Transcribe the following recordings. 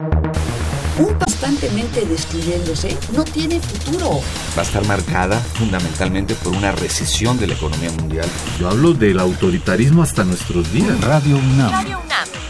un constantemente destruyéndose no tiene futuro. Va a estar marcada fundamentalmente por una recesión de la economía mundial. Yo hablo del autoritarismo hasta nuestros días. Radio UNAM. Radio UNAM.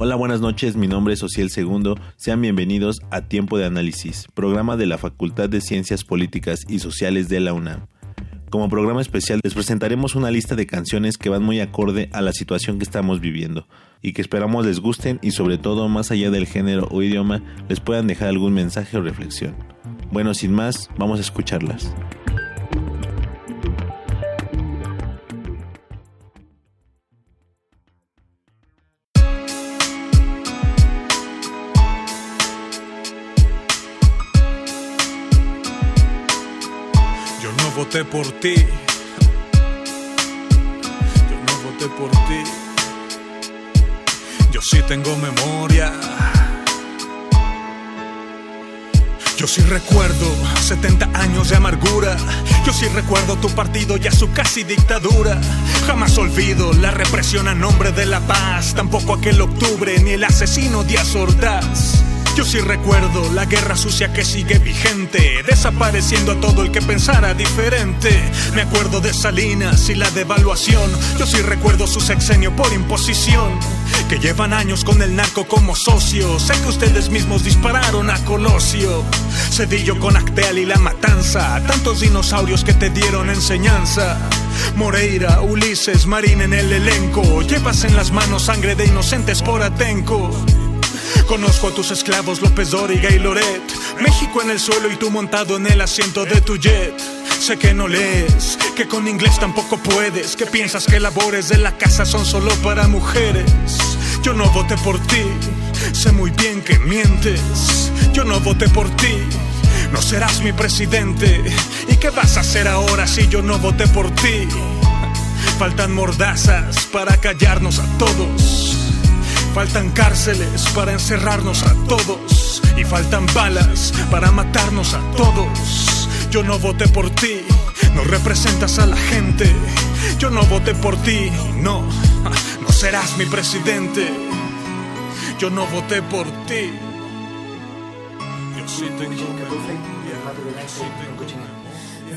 Hola, buenas noches, mi nombre es Ociel Segundo, sean bienvenidos a Tiempo de Análisis, programa de la Facultad de Ciencias Políticas y Sociales de la UNAM. Como programa especial les presentaremos una lista de canciones que van muy acorde a la situación que estamos viviendo y que esperamos les gusten y sobre todo más allá del género o idioma les puedan dejar algún mensaje o reflexión. Bueno, sin más, vamos a escucharlas. Voté por ti. Yo no voté por ti. Yo sí tengo memoria. Yo sí recuerdo 70 años de amargura. Yo sí recuerdo tu partido y a su casi dictadura. Jamás olvido la represión a nombre de la paz. Tampoco aquel octubre ni el asesino Díaz Ordaz. Yo sí recuerdo la guerra sucia que sigue vigente, desapareciendo a todo el que pensara diferente. Me acuerdo de Salinas y la devaluación. Yo sí recuerdo su sexenio por imposición. Que llevan años con el narco como socio. Sé que ustedes mismos dispararon a Colosio. Cedillo con Acteal y la matanza. Tantos dinosaurios que te dieron enseñanza. Moreira, Ulises, Marín en el elenco. Llevas en las manos sangre de inocentes por Atenco. Conozco a tus esclavos López Dóriga y Loret. México en el suelo y tú montado en el asiento de tu jet. Sé que no lees, que con inglés tampoco puedes, que piensas que labores de la casa son solo para mujeres. Yo no voté por ti, sé muy bien que mientes. Yo no voté por ti, no serás mi presidente. ¿Y qué vas a hacer ahora si yo no voté por ti? Faltan mordazas para callarnos a todos. Faltan cárceles para encerrarnos a todos. Y faltan balas para matarnos a todos. Yo no voté por ti, no representas a la gente. Yo no voté por ti, no, no serás mi presidente. Yo no voté por ti. Yo sí tengo tengo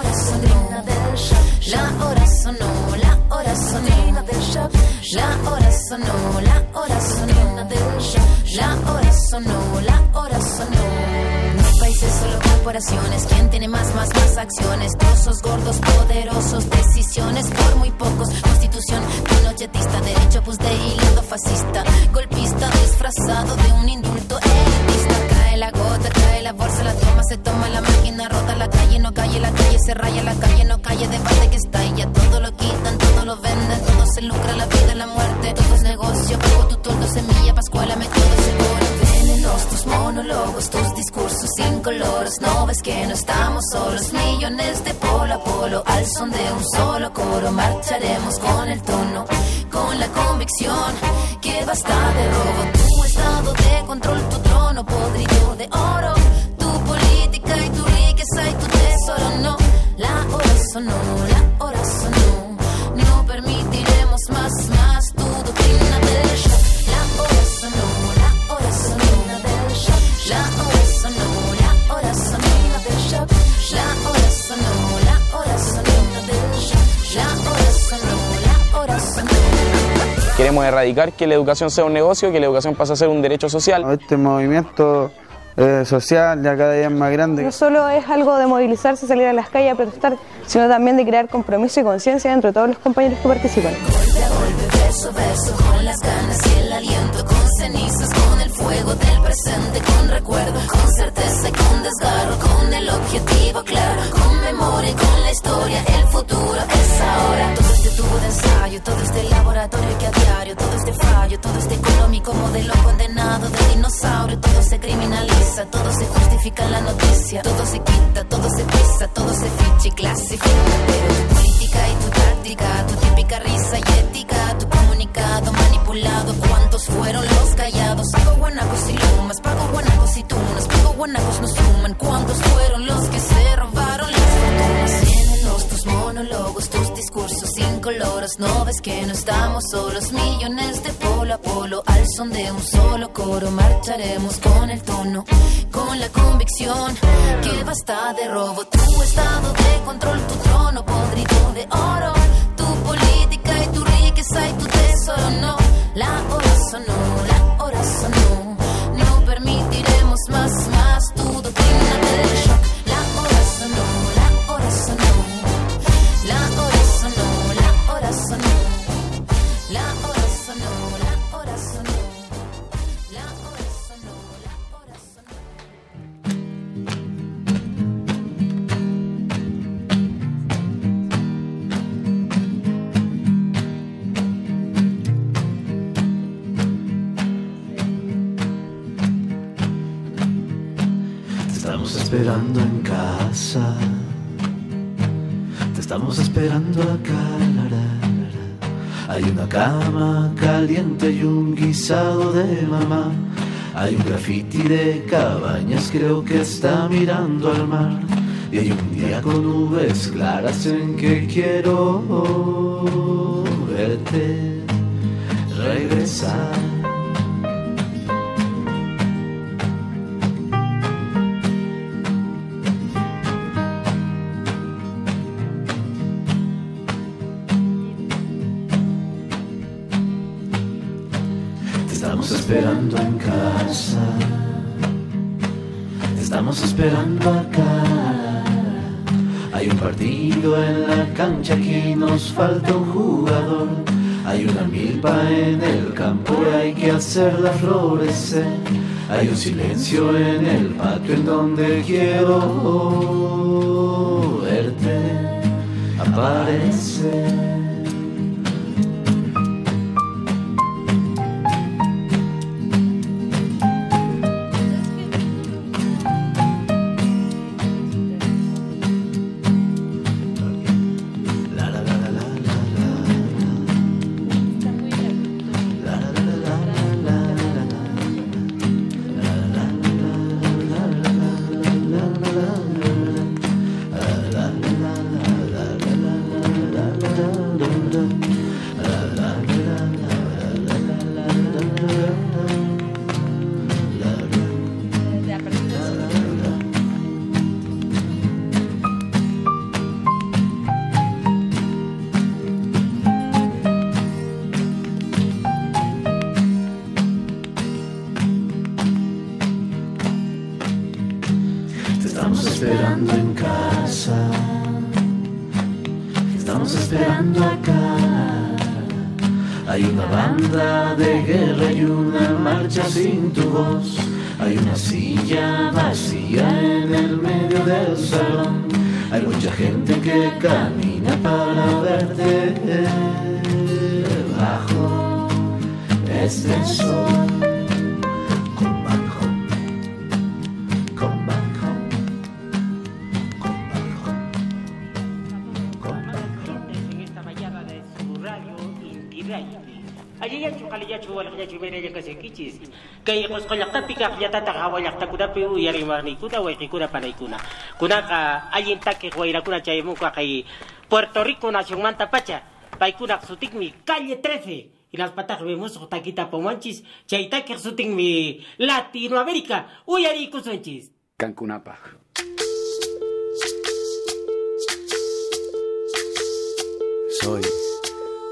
hora. La hora sonó, la hora sonó. La hora sonó, la hora sonó. La hora sonó, la hora. No países, solo corporaciones. ¿Quién tiene más, más, más acciones? Trozos gordos, poderosos, decisiones por muy pocos. Constitución pinochetista, derecho pues de hilo fascista. Golpista disfrazado de un indulto elitista. La gota, cae la bolsa, la toma, se toma la máquina, rota la calle, no calle, la calle se raya, la calle no calle, debate que está y ya todo lo quitan, todo lo venden, todo se lucra, la vida, la muerte, todo es negocio, bajo tu toldo, semilla, pascuala, me todo seguro. Venenos, tus monólogos, tus discursos incoloros, no ves que no estamos solos, millones de polo a polo, al son de un solo coro, marcharemos con el tono, con la convicción que basta de robo, de control, tu trono podrido de oro, tu política y tu riqueza y tu tesoro, no, la hora sonó, la hora sonó, no permitiremos más, más tu doctrina del la hora sonó, la hora sonó, la hora sonó, la hora sonó, la hora sonó, queremos erradicar que la educación sea un negocio, que la educación pase a ser un derecho social. Este movimiento eh, social ya cada día es más grande. No solo es algo de movilizarse, salir a las calles a protestar, sino también de crear compromiso y conciencia entre todos los compañeros que participan. Todo se quita, todo se pisa, todo se ficha y clasifica. Tu política y tu táctica, tu típica risa y ética, tu comunicado manipulado, ¿cuántos fueron los callados? Pago guanacos y lumas, pago guanacos y tunas, pago guanacos no suman, ¿cuántos fueron los que se robaron las fortunas? Llénenos tus monólogos, tus discursos incoloros, no ves que no estamos solos, millones de son de un solo coro, marcharemos con el tono, con la convicción que basta de robo, tu estado de control, tu trono podrido de oro, caliente y un guisado de mamá. Hay un graffiti de cabañas, creo que está mirando al mar. Y hay un día con nubes claras en que quiero verte regresar. Estamos esperando acá. Hay un partido en la cancha, aquí nos falta un jugador. Hay una milpa en el campo y hay que hacerla florecer. Hay un silencio en el patio en donde quiero verte aparecer. Esperando en casa. Estamos esperando acá. Hay una banda de guerra y una marcha sin tu voz. Hay una silla vacía en el medio del salón. Hay mucha gente que camina para verte bajo este sol. suwalaqllachumanallakasha kichis kay qusqallaqtapi kaqllatata hawallaqtakunapi uyariwarniykuna wayqikuna panaykuna kunaqa allin takiq wayrakuna chayamunqa kay Puerto Rico nacionmanta pacha paykunaq sutikmi calle 13 hinaspataj wimusqa takitapumanchis chaytakiq sutinmi latinoamérica uyariykusunchis kankunapaj soy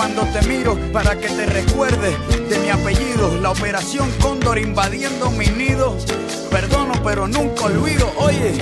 cuando te miro para que te recuerdes de mi apellido. La operación Cóndor invadiendo mi nido. Perdono, pero nunca olvido. Oye,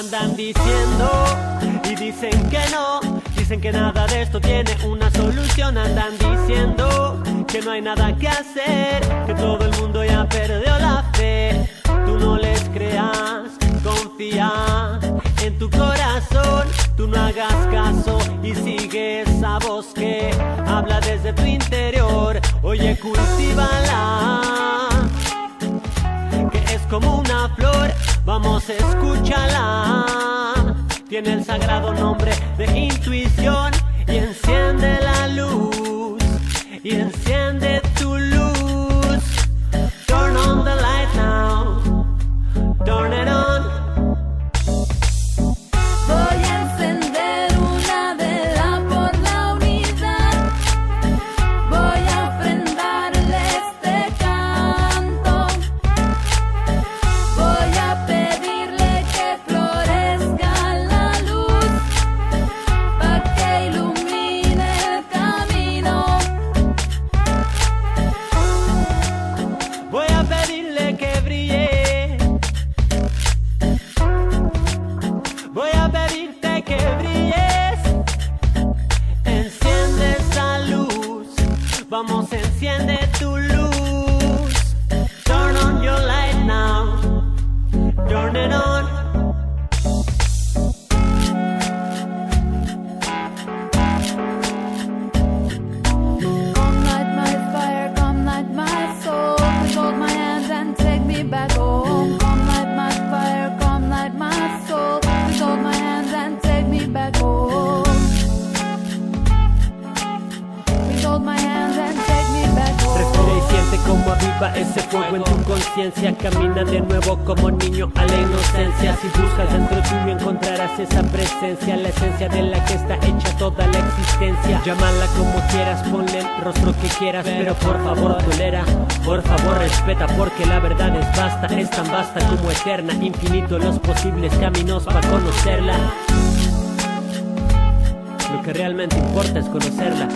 andan diciendo y dicen que no, dicen que nada de esto tiene una solución, andan diciendo que no hay nada que hacer, que todo el mundo ya perdió la fe. Tú no les creas, confía en tu corazón, tú no hagas caso y sigue esa voz que habla desde tu interior. Oye, cultívala, que es como una flor, vamos, escúchala. Tiene el sagrado nombre de intuición y enciende la luz Vamos, enciende tu luz. Llámala como quieras, ponle el rostro que quieras, pero por favor tolera, por favor respeta, porque la verdad es vasta, es tan vasta como eterna, infinito los posibles caminos para conocerla. Lo que realmente importa es conocerla.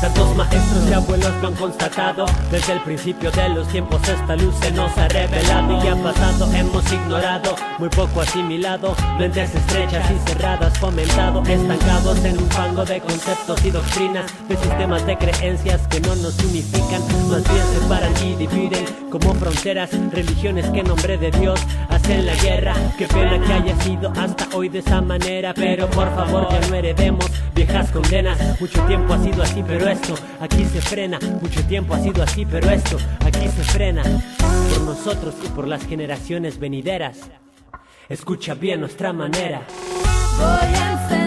Tantos maestros y abuelos lo han constatado. Desde el principio de los tiempos esta luz se nos ha revelado Y ya pasado hemos ignorado, muy poco asimilado. Mentes estrechas y cerradas fomentado Estancados en un fango de conceptos y doctrinas De sistemas de creencias que no nos unifican. Más bien separan y dividen como fronteras Religiones que en nombre de Dios hacen la guerra. Qué pena que haya sido hasta hoy de esa manera Pero por favor ya no heredemos viejas condenas. Mucho tiempo ha sido así pero esto aquí se frena. Mucho tiempo ha sido así pero esto aquí se frena. Por nosotros y por las generaciones venideras. Escucha bien nuestra manera. Voy a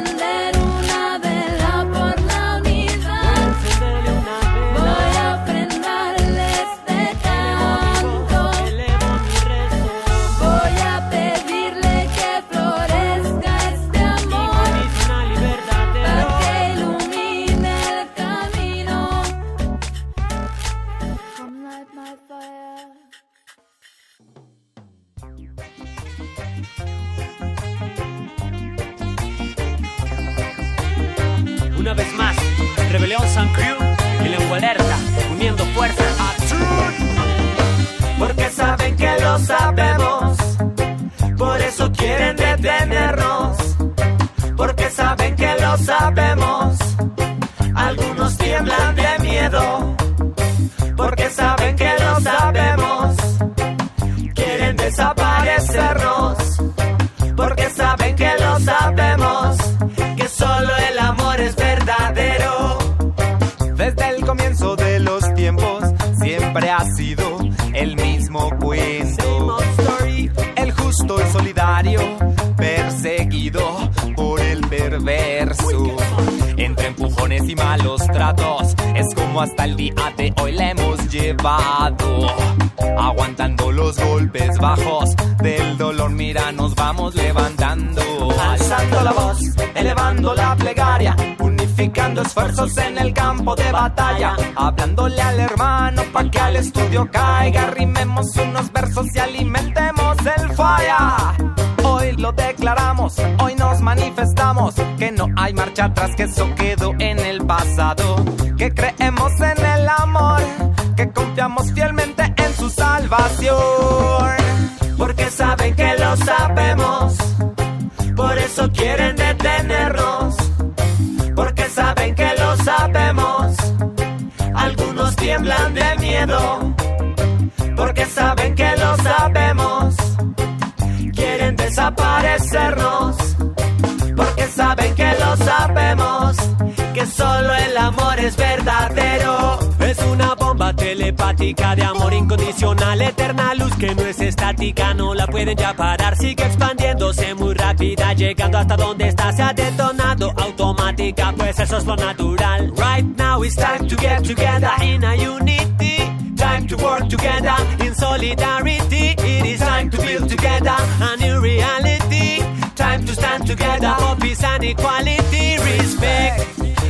esfuerzos en el campo de batalla. Hablándole al hermano pa' que al estudio caiga, rimemos unos versos y alimentemos el falla. Hoy lo declaramos, hoy nos manifestamos, que no hay marcha atrás, que eso quedó en el pasado, que creemos en el amor, que confiamos fielmente en su salvación. Porque saben que lo sabemos. Porque saben que lo sabemos. Quieren desaparecernos. Porque saben que lo sabemos. Que solo el amor es verdadero. Es una bomba telepática de amor incondicional, eterna luz que no es estática, no la pueden ya parar, sigue expandiéndose muy rápida, llegando hasta donde está, se ha detonado automática, pues eso es lo natural. Right now it's time to get together in a time to work together. In solidarity, it is time to build together a new reality, time to stand together for peace and equality, respect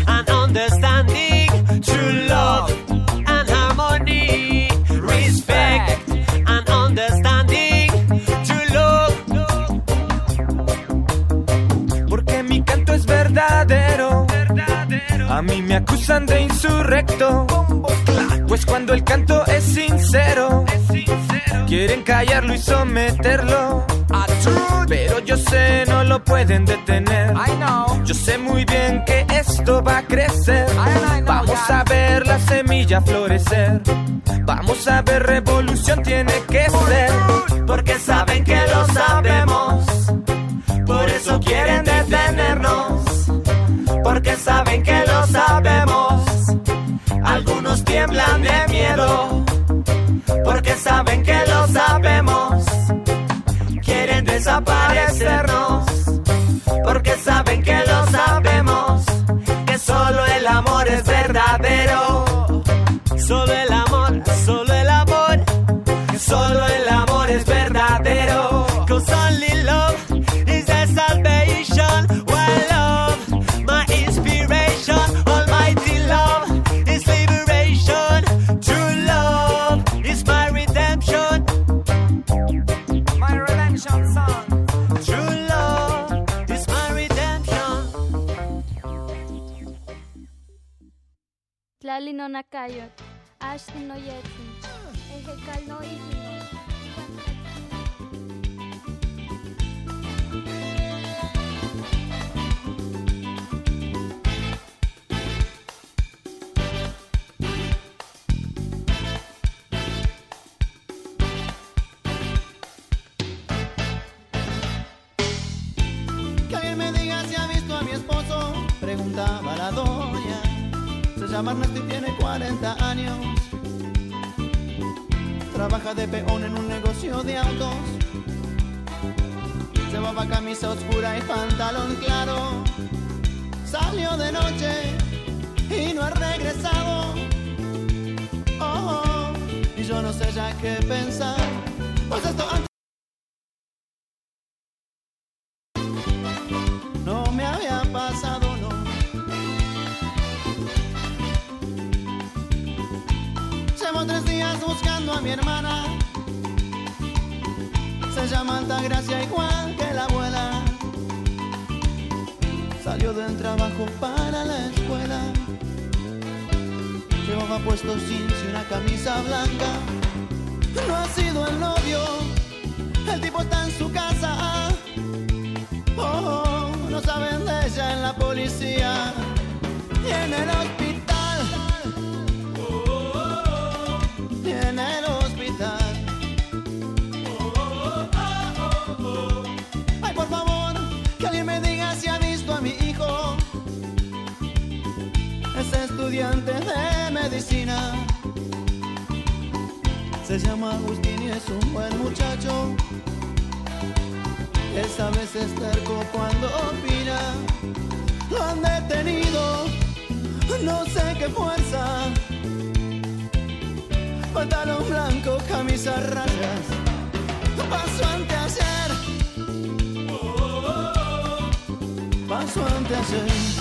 A mí me acusan de insurrecto. Pues cuando el canto es sincero, quieren callarlo y someterlo. Pero yo sé, no lo pueden detener. Yo sé muy bien que esto va a crecer. Vamos a ver la semilla florecer. Vamos a ver, revolución tiene que ser. Porque saben que lo sabemos. Por eso quieren detenernos. Porque saben que lo tiemblan de miedo. Porque saben que lo sabemos. Quieren desaparecernos. Porque saben que lo sabemos. Que solo el amor es verdadero. Solo no nakayot, ashtin no yetzin, ejekal no ikino. Que Ernesto y tiene 40 años. Trabaja de peón en un negocio de autos. Llevaba camisa oscura y pantalón claro. Salió de noche y no ha regresado. Oh, oh, y yo no sé ya qué pensar. Pues esto Se llama Altagracia igual que la abuela. Salió del trabajo para la escuela. Llevaba puesto jeans y una camisa blanca. No ha sido el novio. El tipo está en su casa. Oh, oh, no saben de ella en la policía y en el hospital. Estudiante de medicina. Se llama Agustín y es un buen muchacho. Esa vez es terco cuando opina. Lo han detenido, no sé qué fuerza. Pantalón blanco, camisa a rayas. Paso ante ayer. Paso ante ayer.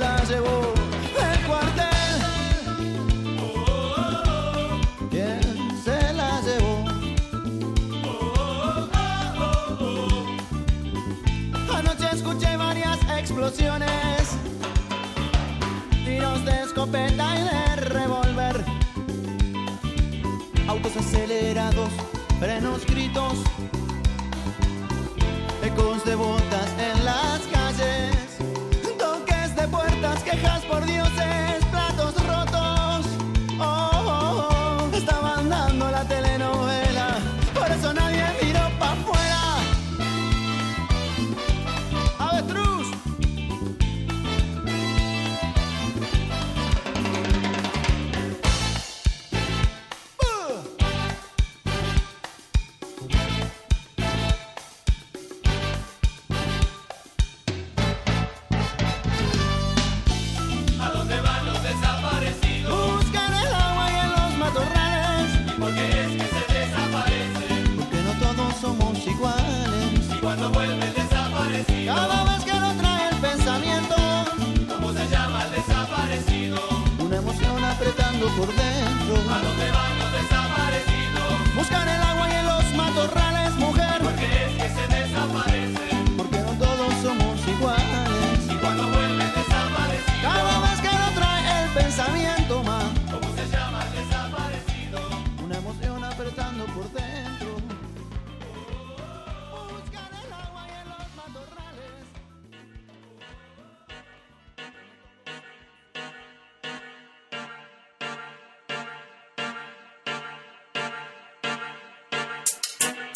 explosiones, tiros de escopeta y de revólver, autos acelerados, frenos, gritos, ecos de botas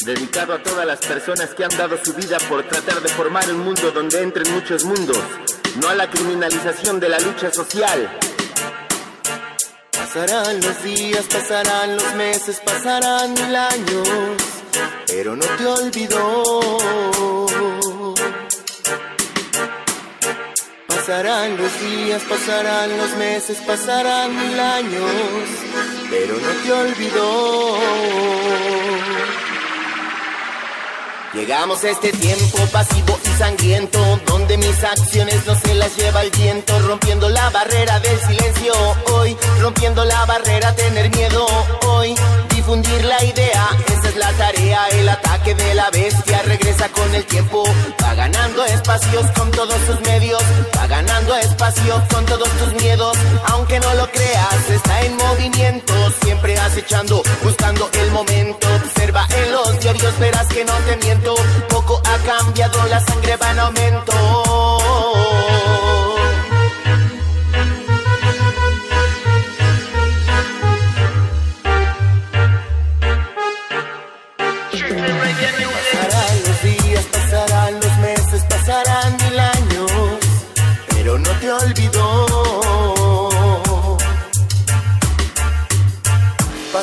Dedicado a todas las personas que han dado su vida por tratar de formar un mundo donde entren muchos mundos, no a la criminalización de la lucha social. Pasarán los días, pasarán los meses, pasarán mil años, pero no te olvidó. Pasarán los días, pasarán los meses, pasarán mil años, pero no te olvidó. Llegamos a este tiempo pasivo y sangriento, donde mis acciones no se las lleva el viento, rompiendo la barrera del silencio. Hoy, rompiendo la barrera tener miedo. Hoy, difundir la idea, esa es la tarea, el ataque de la bestia regresa con el tiempo, va ganando espacios con todos sus medios, va ganando espacio con todos tus miedos, aunque no lo creas, está en movimiento, siempre acechando, buscando el momento, observa en los diarios, verás que no te miento, poco ha cambiado, la sangre va en aumento.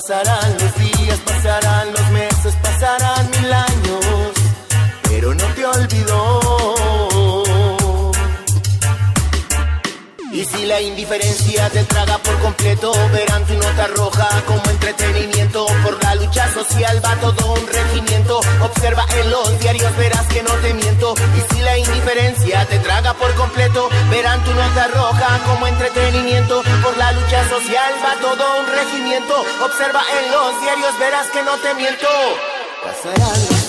Pasarán los días, pasarán los meses, pasarán mil años, pero no te olvidó. La indiferencia te traga por completo, verán tu nota roja como entretenimiento. Por la lucha social va todo un regimiento. Observa en los diarios, verás que no te miento. Y si la indiferencia te traga por completo, verán tu nota roja como entretenimiento. Por la lucha social va todo un regimiento. Observa en los diarios, verás que no te miento. Pasarán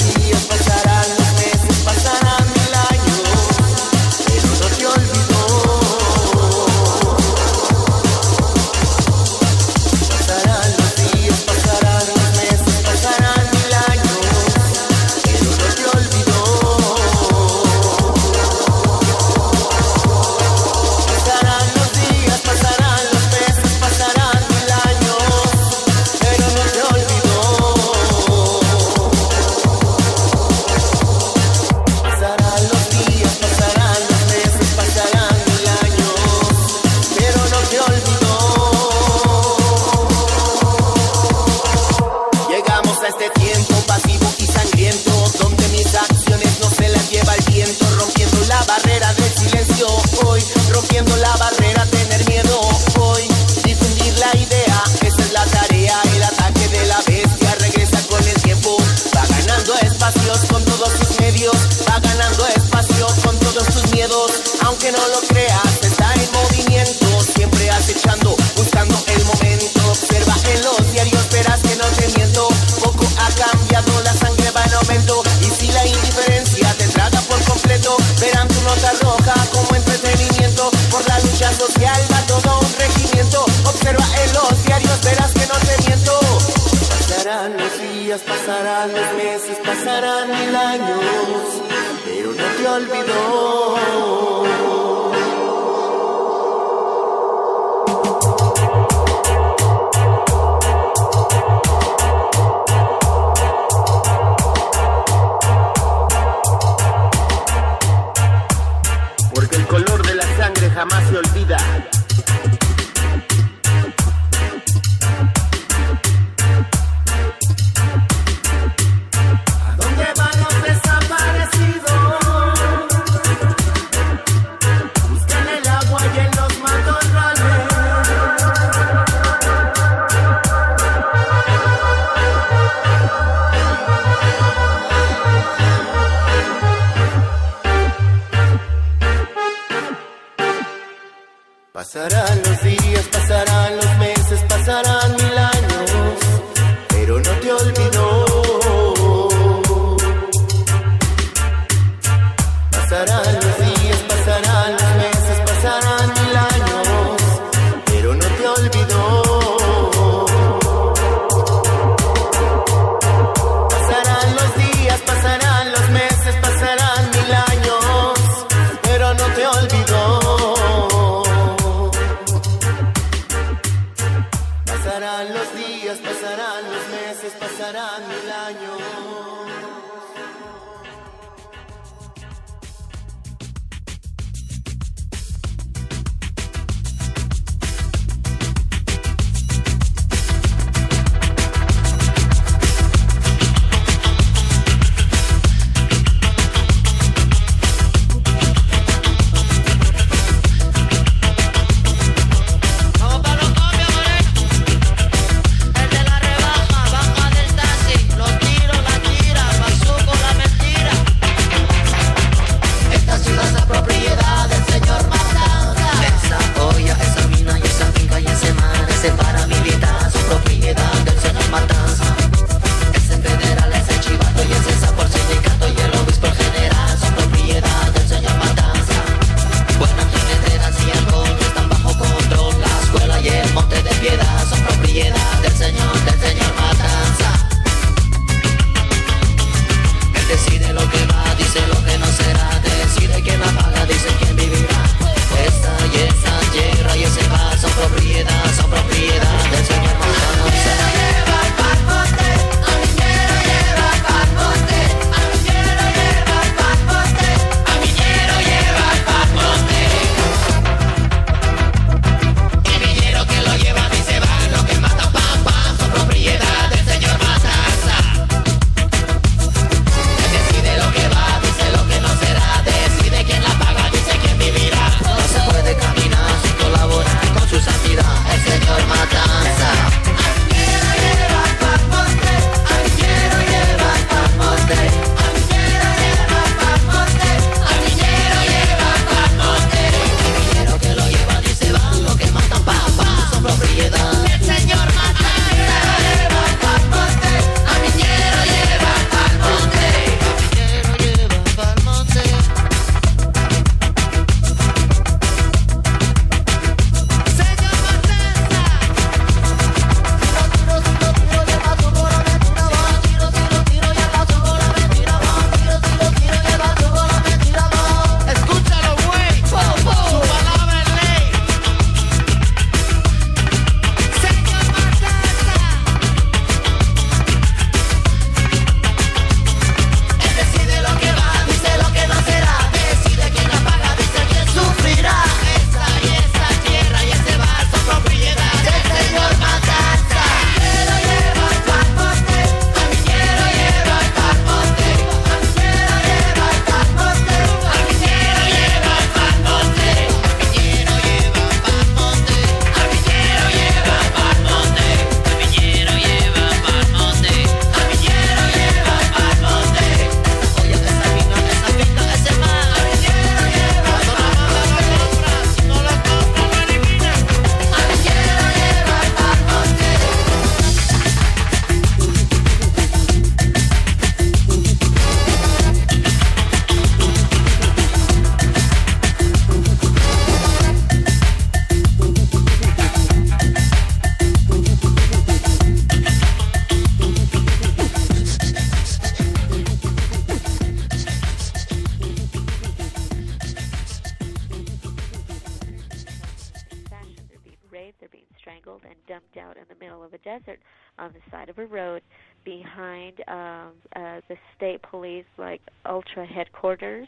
out in the middle of a desert on the side of a road behind um, uh, the state police, like ultra headquarters,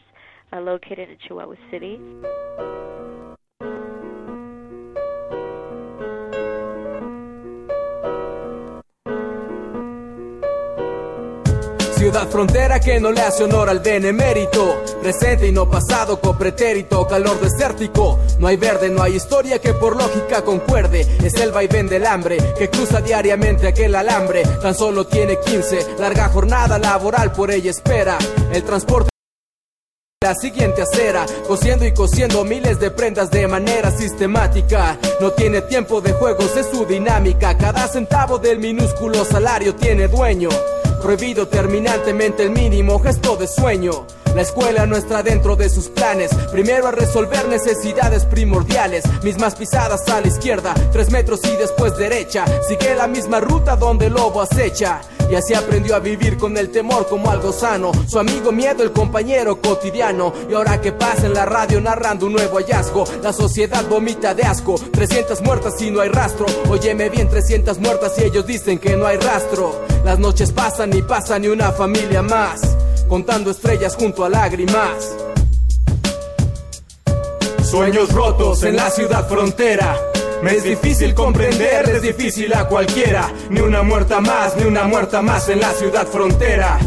uh, located in Chihuahua City. Ciudad frontera que no le hace honor al benemérito. Presente y no pasado, copretérito, calor desértico. No hay verde, no hay historia que por lógica concuerde. Es el vaivén del hambre que cruza diariamente aquel alambre. Tan solo tiene 15, larga jornada laboral por ella espera. El transporte la siguiente acera, cosiendo y cosiendo miles de prendas de manera sistemática. No tiene tiempo de juegos, es su dinámica. Cada centavo del minúsculo salario tiene dueño. Prohibido terminantemente el mínimo gesto de sueño. La escuela no está dentro de sus planes. Primero a resolver necesidades primordiales. Mismas pisadas a la izquierda, tres metros y después derecha. Sigue la misma ruta donde el lobo acecha. Y así aprendió a vivir con el temor como algo sano. Su amigo miedo, el compañero cotidiano. Y ahora que pasa en la radio narrando un nuevo hallazgo. La sociedad vomita de asco. 300 muertas y no hay rastro. Óyeme bien, 300 muertas y ellos dicen que no hay rastro. Las noches pasan y pasa ni una familia más. Contando estrellas junto a lágrimas. Sueños rotos en la ciudad frontera. Me es difícil comprender, es difícil a cualquiera. Ni una muerta más, ni una muerta más en la ciudad frontera.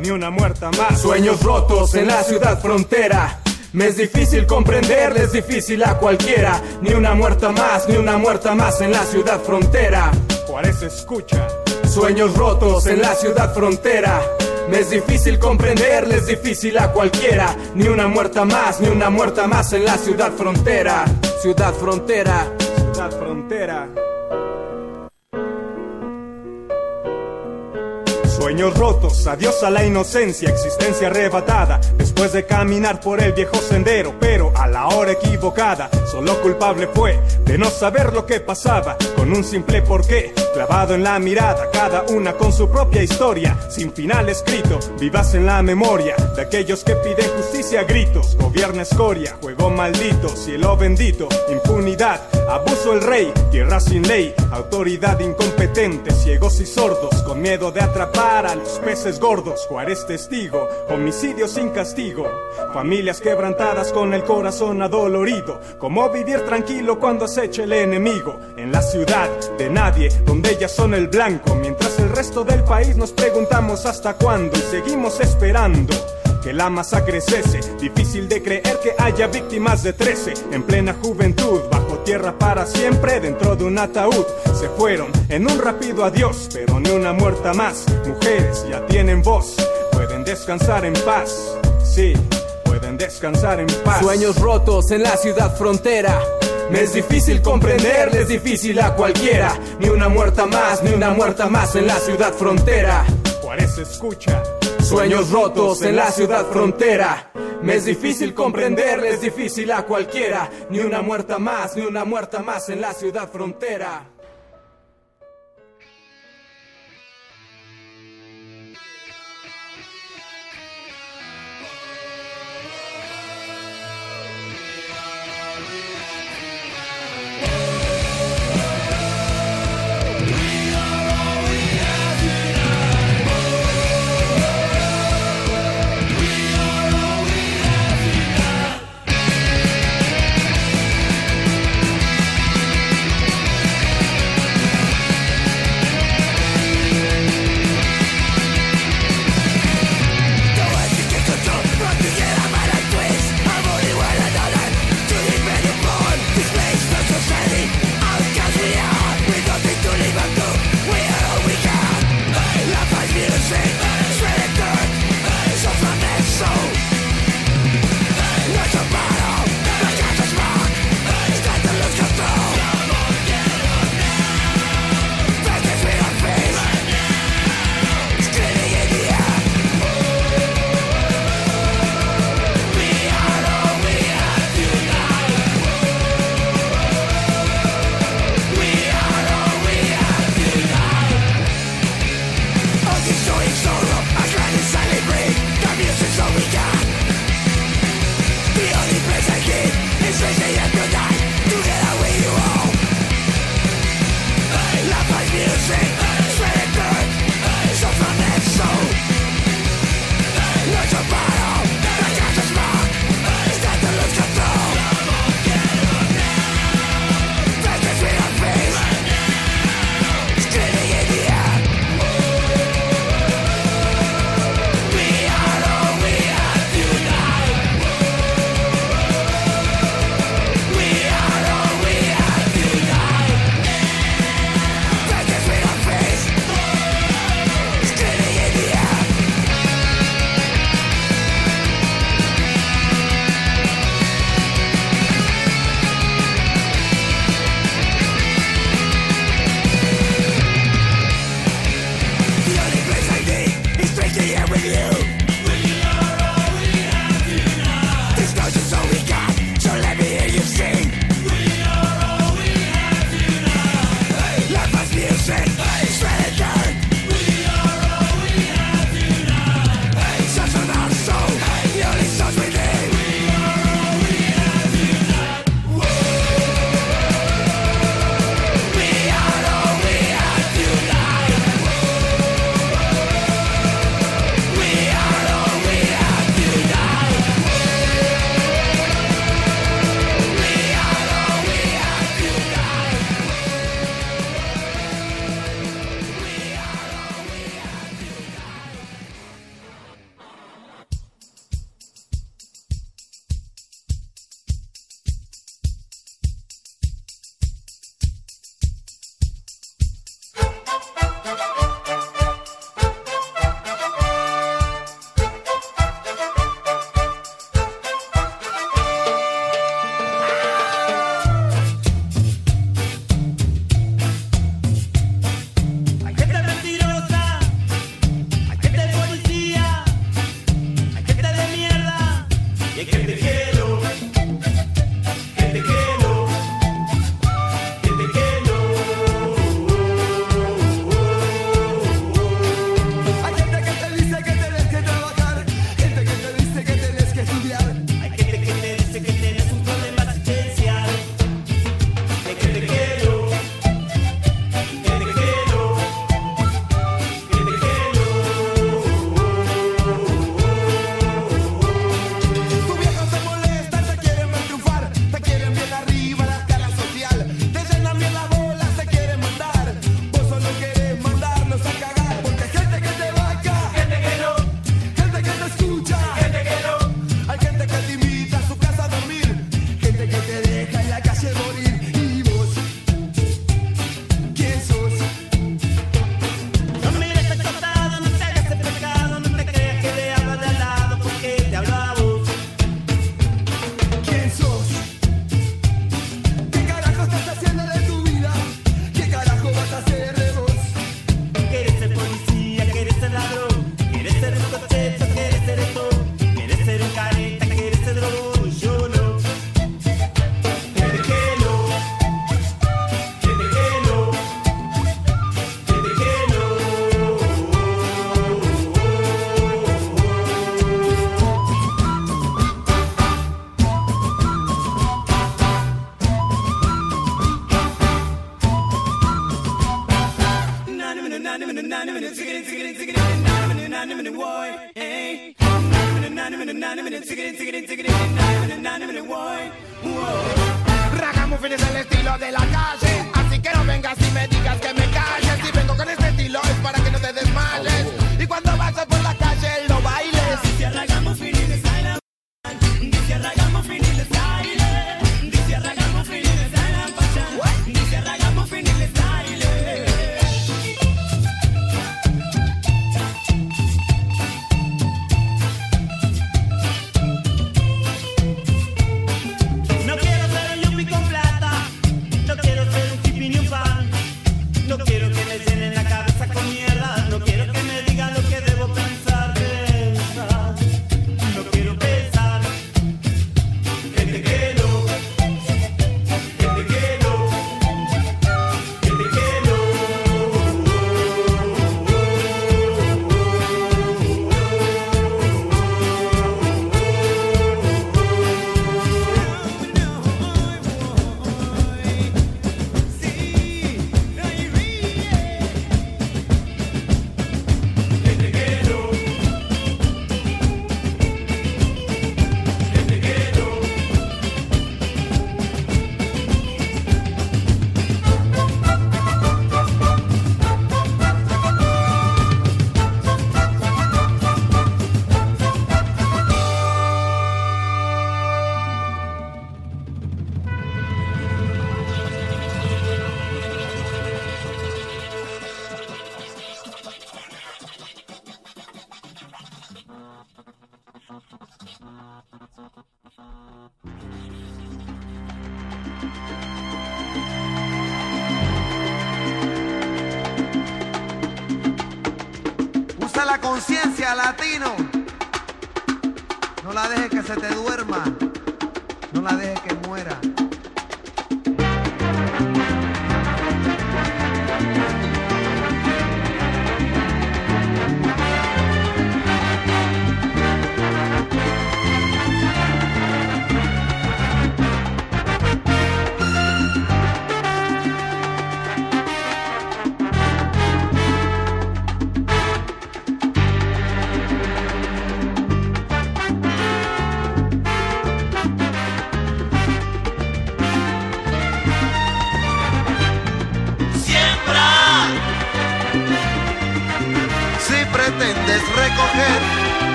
Ni una muerta más. Sueños rotos en la ciudad frontera. Me es difícil comprender, es difícil a cualquiera. Ni una muerta más, ni una muerta más en la ciudad frontera. Juárez escucha. Sueños rotos en la ciudad frontera. Me es difícil comprender, es difícil a cualquiera. Ni una muerta más, ni una muerta más en la ciudad frontera. Ciudad frontera. Frontera. Sueños rotos, adiós a la inocencia, existencia arrebatada. Después de caminar por el viejo sendero, pero a la hora equivocada, solo culpable fue de no saber lo que pasaba. Con un simple porqué, clavado en la mirada, cada una con su propia historia, sin final escrito, vivas en la memoria de aquellos que piden justicia a gritos. Gobierna escoria, juego maldito, cielo bendito, impunidad, abuso el rey, tierra sin ley, autoridad incompetente, ciegos y sordos, con miedo de atrapar a los peces gordos. Juárez testigo, homicidio sin castigo, familias quebrantadas con el corazón adolorido. Cómo vivir tranquilo cuando acecha el enemigo en la ciudad de nadie, donde ellas son el blanco, mientras el resto del país nos preguntamos hasta cuándo y seguimos esperando que la masacre cese. Difícil de creer que haya víctimas de 13 en plena juventud, bajo tierra para siempre, dentro de un ataúd. Se fueron en un rápido adiós, pero ni una muerta más. Mujeres ya tienen voz, pueden descansar en paz. Sí, pueden descansar en paz. Sueños rotos en la ciudad frontera. Me es difícil comprender, es difícil a cualquiera. Ni una muerta más, ni una muerta más en la ciudad frontera. Juárez escucha. Sueños rotos en la ciudad frontera. Me es difícil comprender, es difícil a cualquiera. Ni una muerta más, ni una muerta más en la ciudad frontera.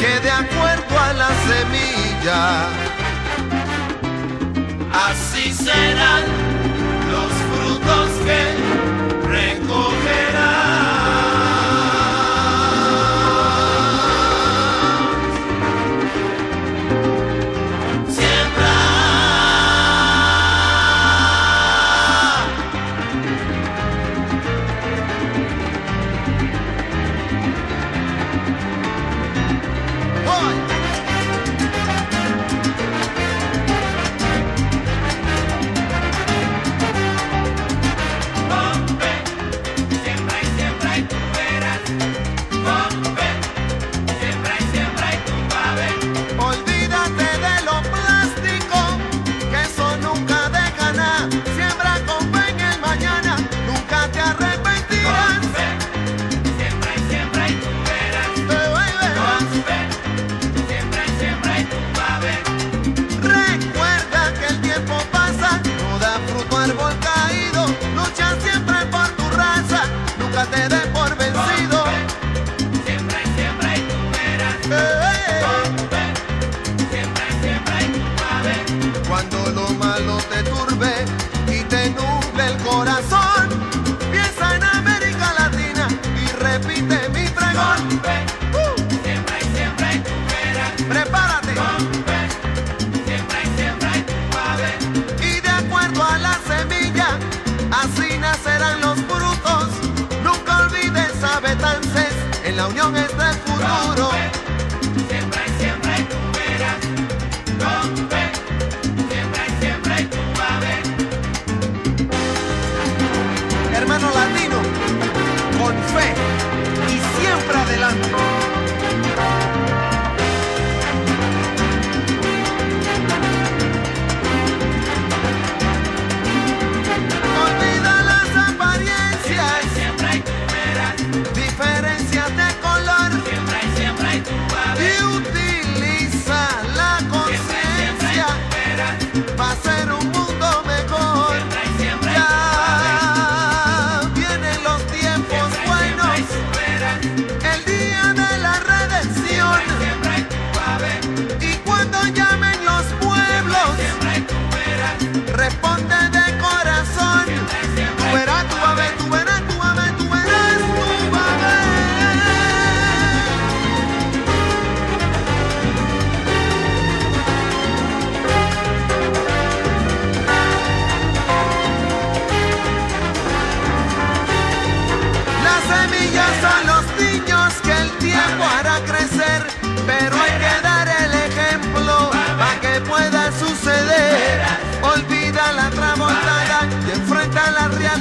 Que de acuerdo a la semilla, así serán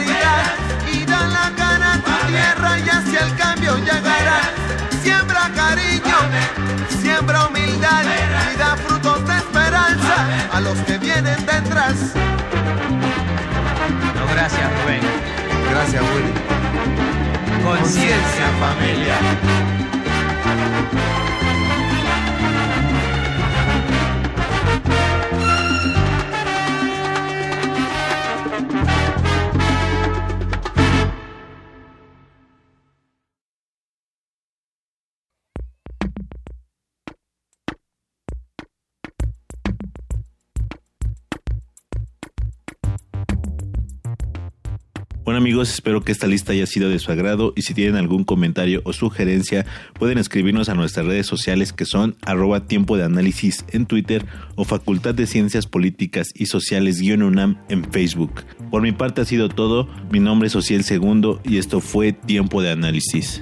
y da la cara a tu tierra y hacia el cambio llegará. Siembra cariño, siembra humildad y da frutos de esperanza a los que vienen detrás. No, gracias, Rubén. Gracias, Willy. Conciencia, familia. Amigos, espero que esta lista haya sido de su agrado y si tienen algún comentario o sugerencia pueden escribirnos a nuestras redes sociales que son arroba tiempo de análisis en Twitter o Facultad de Ciencias Políticas y Sociales UNAM en Facebook. Por mi parte ha sido todo, mi nombre es Ociel Segundo y esto fue Tiempo de Análisis.